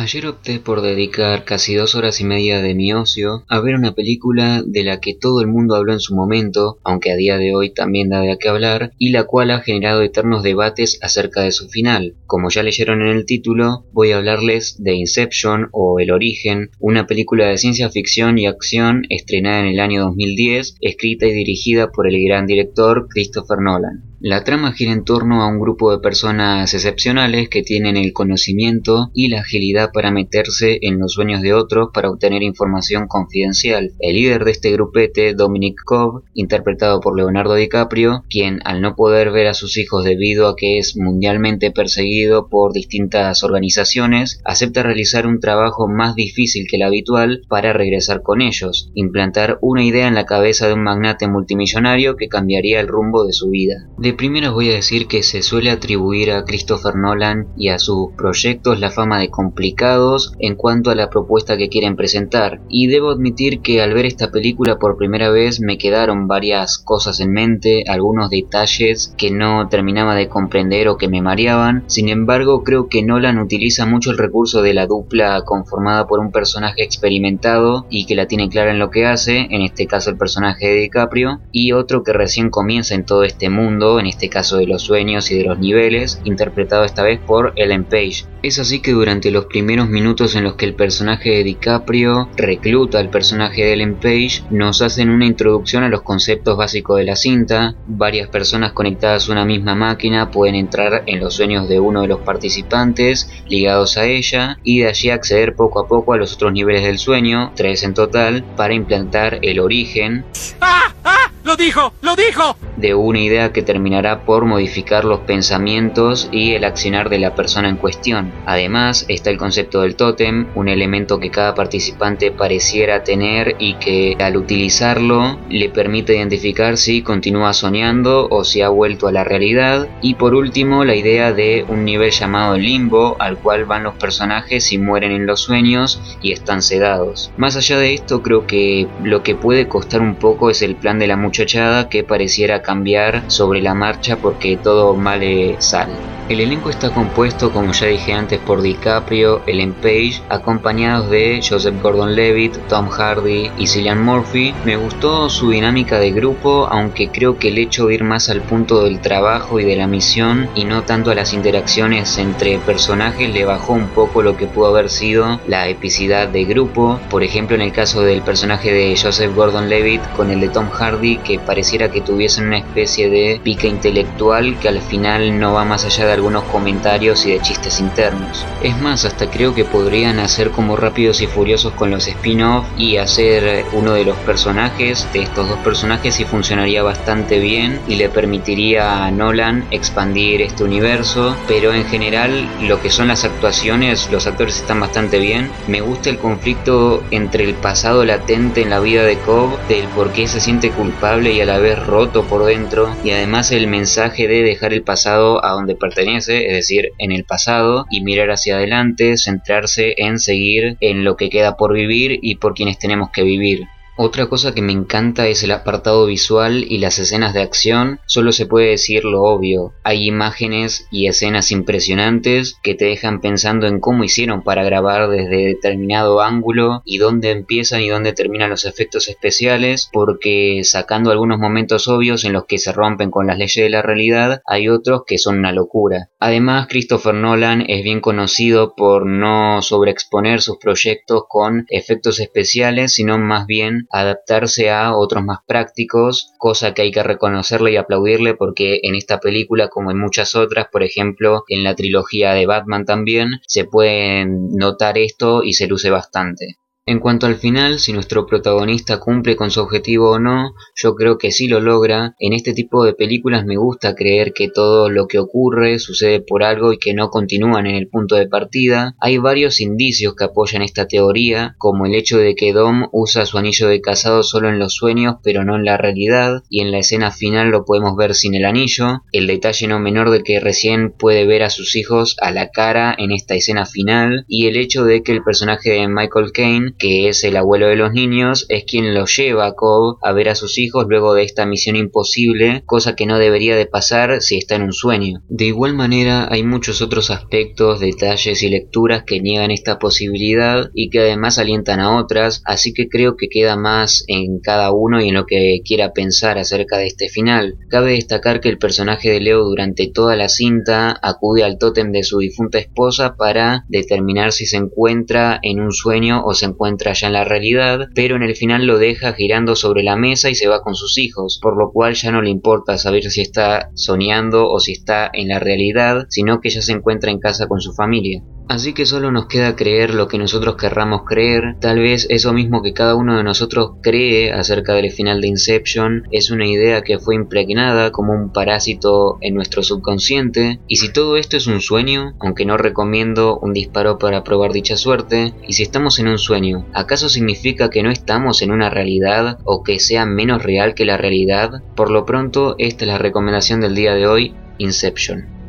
Ayer opté por dedicar casi dos horas y media de mi ocio a ver una película de la que todo el mundo habló en su momento, aunque a día de hoy también da de qué hablar, y la cual ha generado eternos debates acerca de su final. Como ya leyeron en el título, voy a hablarles de Inception o El Origen, una película de ciencia ficción y acción estrenada en el año 2010, escrita y dirigida por el gran director Christopher Nolan. La trama gira en torno a un grupo de personas excepcionales que tienen el conocimiento y la agilidad para meterse en los sueños de otros para obtener información confidencial. El líder de este grupete, Dominic Cobb, interpretado por Leonardo DiCaprio, quien al no poder ver a sus hijos debido a que es mundialmente perseguido por distintas organizaciones, acepta realizar un trabajo más difícil que el habitual para regresar con ellos, implantar una idea en la cabeza de un magnate multimillonario que cambiaría el rumbo de su vida. Primero voy a decir que se suele atribuir a Christopher Nolan y a sus proyectos la fama de complicados en cuanto a la propuesta que quieren presentar, y debo admitir que al ver esta película por primera vez me quedaron varias cosas en mente, algunos detalles que no terminaba de comprender o que me mareaban, sin embargo creo que Nolan utiliza mucho el recurso de la dupla conformada por un personaje experimentado y que la tiene clara en lo que hace, en este caso el personaje de DiCaprio, y otro que recién comienza en todo este mundo, en este caso de los sueños y de los niveles, interpretado esta vez por Ellen Page. Es así que durante los primeros minutos en los que el personaje de DiCaprio recluta al personaje de Ellen Page, nos hacen una introducción a los conceptos básicos de la cinta, varias personas conectadas a una misma máquina pueden entrar en los sueños de uno de los participantes ligados a ella y de allí acceder poco a poco a los otros niveles del sueño, tres en total, para implantar el origen. ¡Ah! ¡Ah! ¡Lo dijo! ¡Lo dijo! de una idea que terminará por modificar los pensamientos y el accionar de la persona en cuestión. Además está el concepto del tótem, un elemento que cada participante pareciera tener y que al utilizarlo le permite identificar si continúa soñando o si ha vuelto a la realidad. Y por último la idea de un nivel llamado limbo al cual van los personajes y mueren en los sueños y están sedados. Más allá de esto creo que lo que puede costar un poco es el plan de la muchachada que pareciera cambiar sobre la marcha porque todo mal sale. El elenco está compuesto, como ya dije antes, por DiCaprio, Ellen Page, acompañados de Joseph Gordon-Levitt, Tom Hardy y Cillian Murphy. Me gustó su dinámica de grupo, aunque creo que el hecho de ir más al punto del trabajo y de la misión y no tanto a las interacciones entre personajes le bajó un poco lo que pudo haber sido la epicidad de grupo. Por ejemplo, en el caso del personaje de Joseph Gordon-Levitt con el de Tom Hardy, que pareciera que tuviesen una especie de pica intelectual que al final no va más allá de algunos comentarios y de chistes internos. Es más, hasta creo que podrían hacer como rápidos y furiosos con los spin-off y hacer uno de los personajes de estos dos personajes y funcionaría bastante bien y le permitiría a Nolan expandir este universo, pero en general lo que son las actuaciones, los actores están bastante bien. Me gusta el conflicto entre el pasado latente en la vida de Cobb, del por qué se siente culpable y a la vez roto por dentro, y además el mensaje de dejar el pasado a donde pertenece es decir, en el pasado, y mirar hacia adelante, centrarse en seguir en lo que queda por vivir y por quienes tenemos que vivir. Otra cosa que me encanta es el apartado visual y las escenas de acción. Solo se puede decir lo obvio. Hay imágenes y escenas impresionantes que te dejan pensando en cómo hicieron para grabar desde determinado ángulo y dónde empiezan y dónde terminan los efectos especiales, porque sacando algunos momentos obvios en los que se rompen con las leyes de la realidad, hay otros que son una locura. Además, Christopher Nolan es bien conocido por no sobreexponer sus proyectos con efectos especiales, sino más bien adaptarse a otros más prácticos, cosa que hay que reconocerle y aplaudirle porque en esta película, como en muchas otras, por ejemplo, en la trilogía de Batman también, se puede notar esto y se luce bastante. En cuanto al final, si nuestro protagonista cumple con su objetivo o no, yo creo que sí lo logra. En este tipo de películas me gusta creer que todo lo que ocurre sucede por algo y que no continúan en el punto de partida. Hay varios indicios que apoyan esta teoría, como el hecho de que Dom usa su anillo de casado solo en los sueños pero no en la realidad, y en la escena final lo podemos ver sin el anillo. El detalle no menor de que recién puede ver a sus hijos a la cara en esta escena final, y el hecho de que el personaje de Michael Caine que es el abuelo de los niños, es quien los lleva a Cobb a ver a sus hijos luego de esta misión imposible, cosa que no debería de pasar si está en un sueño. De igual manera, hay muchos otros aspectos, detalles y lecturas que niegan esta posibilidad y que además alientan a otras, así que creo que queda más en cada uno y en lo que quiera pensar acerca de este final. Cabe destacar que el personaje de Leo durante toda la cinta acude al tótem de su difunta esposa para determinar si se encuentra en un sueño o se encuentra ya en la realidad, pero en el final lo deja girando sobre la mesa y se va con sus hijos, por lo cual ya no le importa saber si está soñando o si está en la realidad, sino que ya se encuentra en casa con su familia. Así que solo nos queda creer lo que nosotros querramos creer, tal vez eso mismo que cada uno de nosotros cree acerca del final de Inception es una idea que fue impregnada como un parásito en nuestro subconsciente, y si todo esto es un sueño, aunque no recomiendo un disparo para probar dicha suerte, y si estamos en un sueño, ¿acaso significa que no estamos en una realidad o que sea menos real que la realidad? Por lo pronto, esta es la recomendación del día de hoy, Inception.